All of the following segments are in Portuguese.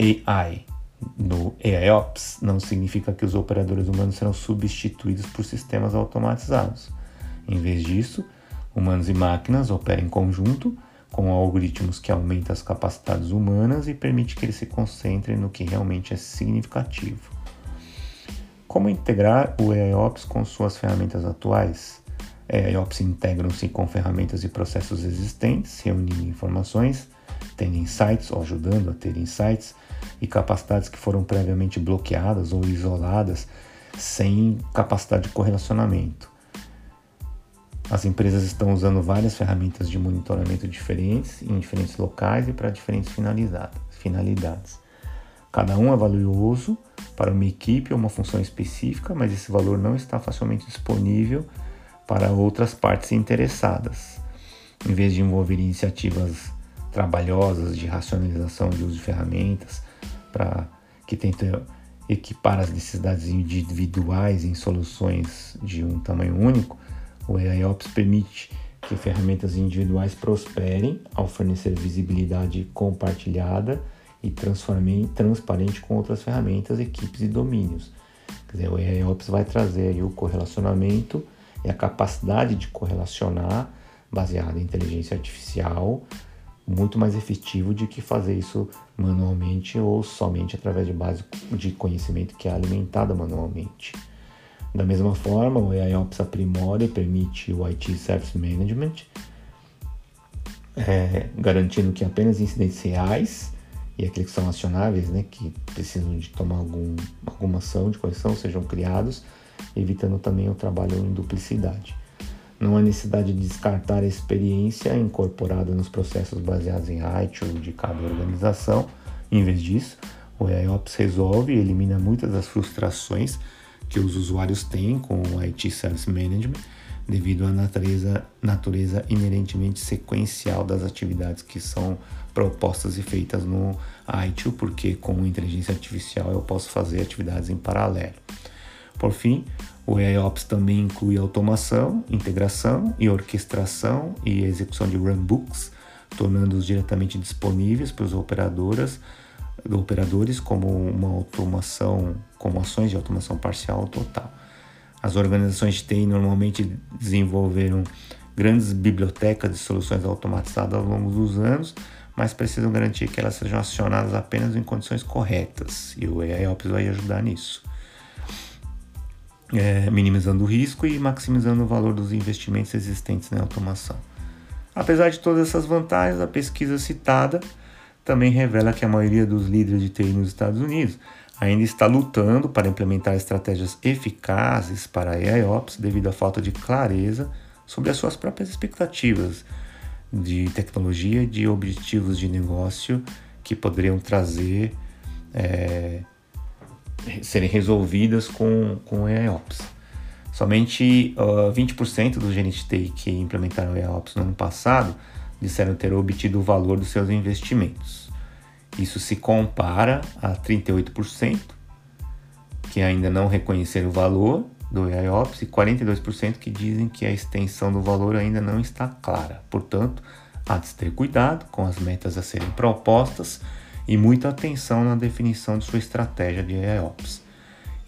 AI no AIOps não significa que os operadores humanos serão substituídos por sistemas automatizados. Em vez disso, humanos e máquinas operam em conjunto com algoritmos que aumentam as capacidades humanas e permite que eles se concentrem no que realmente é significativo. Como integrar o AIOps com suas ferramentas atuais? AIOps integram-se com ferramentas e processos existentes, reunindo informações, tendo insights ou ajudando a ter insights e capacidades que foram previamente bloqueadas ou isoladas sem capacidade de correlacionamento. As empresas estão usando várias ferramentas de monitoramento diferentes, em diferentes locais e para diferentes finalidades. Cada um é valioso para uma equipe ou uma função específica, mas esse valor não está facilmente disponível para outras partes interessadas. Em vez de envolver iniciativas trabalhosas de racionalização de uso de ferramentas para que tentem equipar as necessidades individuais em soluções de um tamanho único, o AIOps permite que ferramentas individuais prosperem ao fornecer visibilidade compartilhada e transparente com outras ferramentas, equipes e domínios. Quer dizer, o AIOps vai trazer o correlacionamento e a capacidade de correlacionar baseada em inteligência artificial muito mais efetivo do que fazer isso manualmente ou somente através de base de conhecimento que é alimentada manualmente. Da mesma forma, o AIOps aprimora e permite o IT Service Management, é, garantindo que apenas incidentes reais e aqueles que são acionáveis, né, que precisam de tomar algum, alguma ação de correção, sejam criados, evitando também o trabalho em duplicidade. Não há necessidade de descartar a experiência incorporada nos processos baseados em IT ou de cada organização. Em vez disso, o AIOps resolve e elimina muitas das frustrações que os usuários têm com o IT Service Management devido à natureza, natureza inerentemente sequencial das atividades que são propostas e feitas no ITIL, porque com inteligência artificial eu posso fazer atividades em paralelo. Por fim, o AIOps também inclui automação, integração e orquestração e execução de runbooks, tornando-os diretamente disponíveis para os operadoras operadores como uma automação, como ações de automação parcial ou total. As organizações TI normalmente desenvolveram grandes bibliotecas de soluções automatizadas ao longo dos anos, mas precisam garantir que elas sejam acionadas apenas em condições corretas, e o AIOps vai ajudar nisso. É, minimizando o risco e maximizando o valor dos investimentos existentes na automação. Apesar de todas essas vantagens, a pesquisa citada também revela que a maioria dos líderes de TI nos Estados Unidos ainda está lutando para implementar estratégias eficazes para a AIOps devido à falta de clareza sobre as suas próprias expectativas de tecnologia de objetivos de negócio que poderiam trazer, é, serem resolvidas com, com AIOps. Somente uh, 20% dos gerentes de TI que implementaram AIOps no ano passado disseram ter obtido o valor dos seus investimentos. Isso se compara a 38% que ainda não reconheceram o valor do IOPS e 42% que dizem que a extensão do valor ainda não está clara. Portanto, há de ter cuidado com as metas a serem propostas e muita atenção na definição de sua estratégia de IOPS.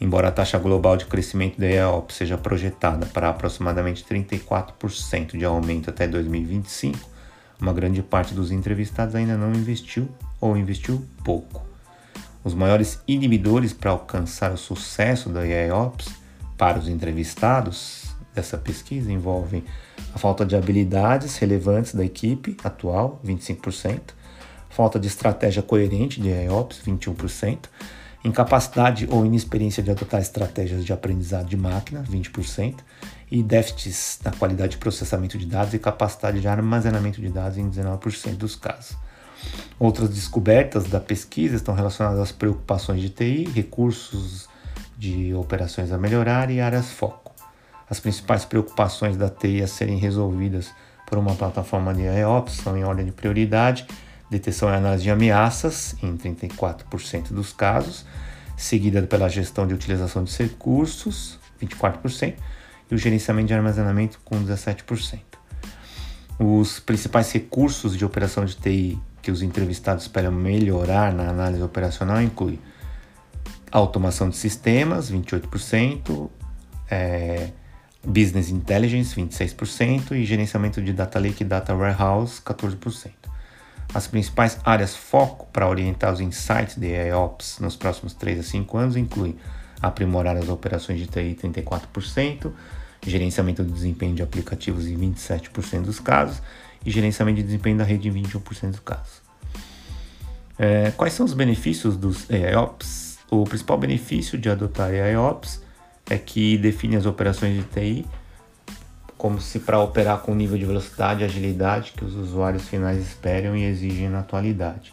Embora a taxa global de crescimento da IOPS seja projetada para aproximadamente 34% de aumento até 2025, uma grande parte dos entrevistados ainda não investiu ou investiu pouco. Os maiores inibidores para alcançar o sucesso da IAOps para os entrevistados dessa pesquisa envolvem a falta de habilidades relevantes da equipe atual, 25%, falta de estratégia coerente de IAOps, 21%, incapacidade ou inexperiência de adotar estratégias de aprendizado de máquina, 20%, e déficits na qualidade de processamento de dados e capacidade de armazenamento de dados em 19% dos casos. Outras descobertas da pesquisa estão relacionadas às preocupações de TI, recursos de operações a melhorar e áreas foco. As principais preocupações da TI a serem resolvidas por uma plataforma de IOPS são em ordem de prioridade, detecção e análise de ameaças, em 34% dos casos, seguida pela gestão de utilização de recursos, 24%, e o gerenciamento de armazenamento com 17%. Os principais recursos de operação de TI que os entrevistados esperam melhorar na análise operacional inclui automação de sistemas, 28%, é, business intelligence, 26% e gerenciamento de data lake e data warehouse, 14%. As principais áreas foco para orientar os insights de AIOps nos próximos 3 a 5 anos incluem aprimorar as operações de TI 34%, gerenciamento do desempenho de aplicativos em 27% dos casos e gerenciamento de desempenho da rede em 21% dos casos. É, quais são os benefícios dos AIOps? O principal benefício de adotar AIOps é que define as operações de TI como se para operar com o nível de velocidade e agilidade que os usuários finais esperam e exigem na atualidade.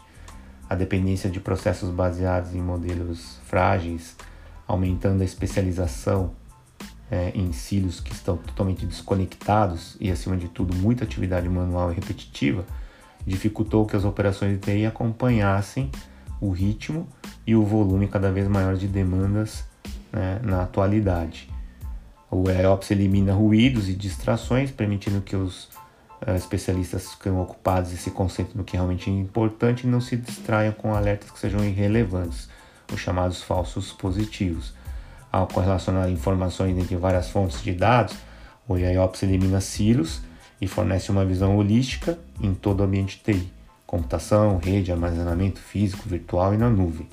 A dependência de processos baseados em modelos frágeis, aumentando a especialização é, em silos que estão totalmente desconectados e, acima de tudo, muita atividade manual e repetitiva, dificultou que as operações de TI acompanhassem o ritmo e o volume cada vez maior de demandas né, na atualidade. O EOPS elimina ruídos e distrações, permitindo que os uh, especialistas fiquem ocupados e se concentrem no que realmente é importante e não se distraiam com alertas que sejam irrelevantes, os chamados falsos positivos. Ao correlacionar informações entre várias fontes de dados, o IOPS elimina silos e fornece uma visão holística em todo o ambiente TI, computação, rede, armazenamento físico, virtual e na nuvem.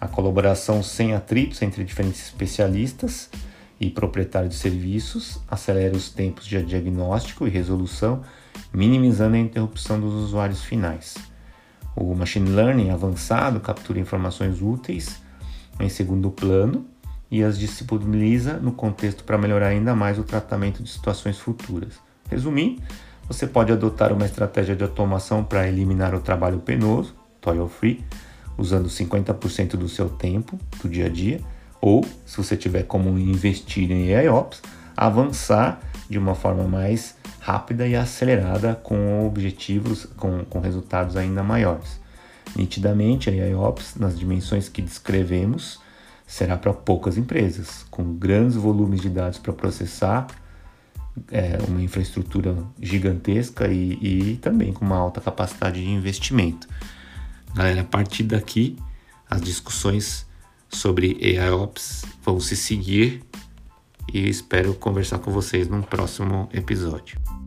A colaboração sem atritos entre diferentes especialistas e proprietário de serviços, acelera os tempos de diagnóstico e resolução, minimizando a interrupção dos usuários finais. O machine learning avançado captura informações úteis em segundo plano e as disponibiliza no contexto para melhorar ainda mais o tratamento de situações futuras. Resumindo, você pode adotar uma estratégia de automação para eliminar o trabalho penoso, toil free, usando 50% do seu tempo do dia a dia ou, se você tiver como investir em AIOps, avançar de uma forma mais rápida e acelerada com objetivos, com, com resultados ainda maiores. Nitidamente, a AIOps, nas dimensões que descrevemos, será para poucas empresas, com grandes volumes de dados para processar, é, uma infraestrutura gigantesca e, e também com uma alta capacidade de investimento. Galera, a partir daqui, as discussões sobre AIOps vão se seguir e espero conversar com vocês num próximo episódio.